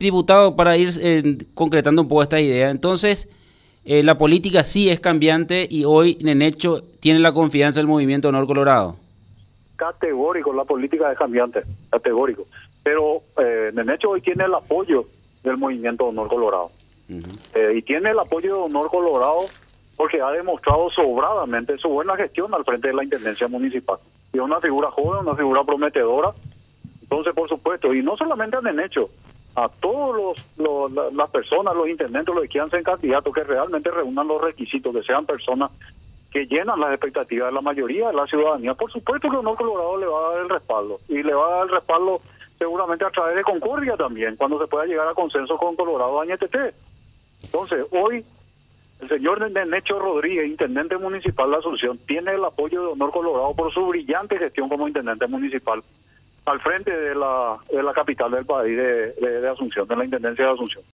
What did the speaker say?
Diputado, para ir eh, concretando un poco esta idea, entonces eh, la política sí es cambiante y hoy en hecho tiene la confianza del movimiento Honor Colorado. Categórico, la política es cambiante, categórico. Pero eh, hecho hoy tiene el apoyo del movimiento Honor Colorado. Eh, y tiene el apoyo de Honor Colorado porque ha demostrado sobradamente su buena gestión al frente de la Intendencia Municipal. Y es una figura joven, una figura prometedora. Entonces, por supuesto, y no solamente han hecho, a todos los, las personas, los intendentes, los que quieran ser candidatos, que realmente reúnan los requisitos, que sean personas que llenan las expectativas de la mayoría de la ciudadanía. Por supuesto que Honor Colorado le va a dar el respaldo y le va a dar el respaldo seguramente a través de Concordia también, cuando se pueda llegar a consenso con Colorado NTT. Entonces, hoy el señor Necho Rodríguez, intendente municipal de Asunción, tiene el apoyo de Honor Colorado por su brillante gestión como intendente municipal al frente de la, de la capital del país, de, de Asunción, de la Intendencia de Asunción.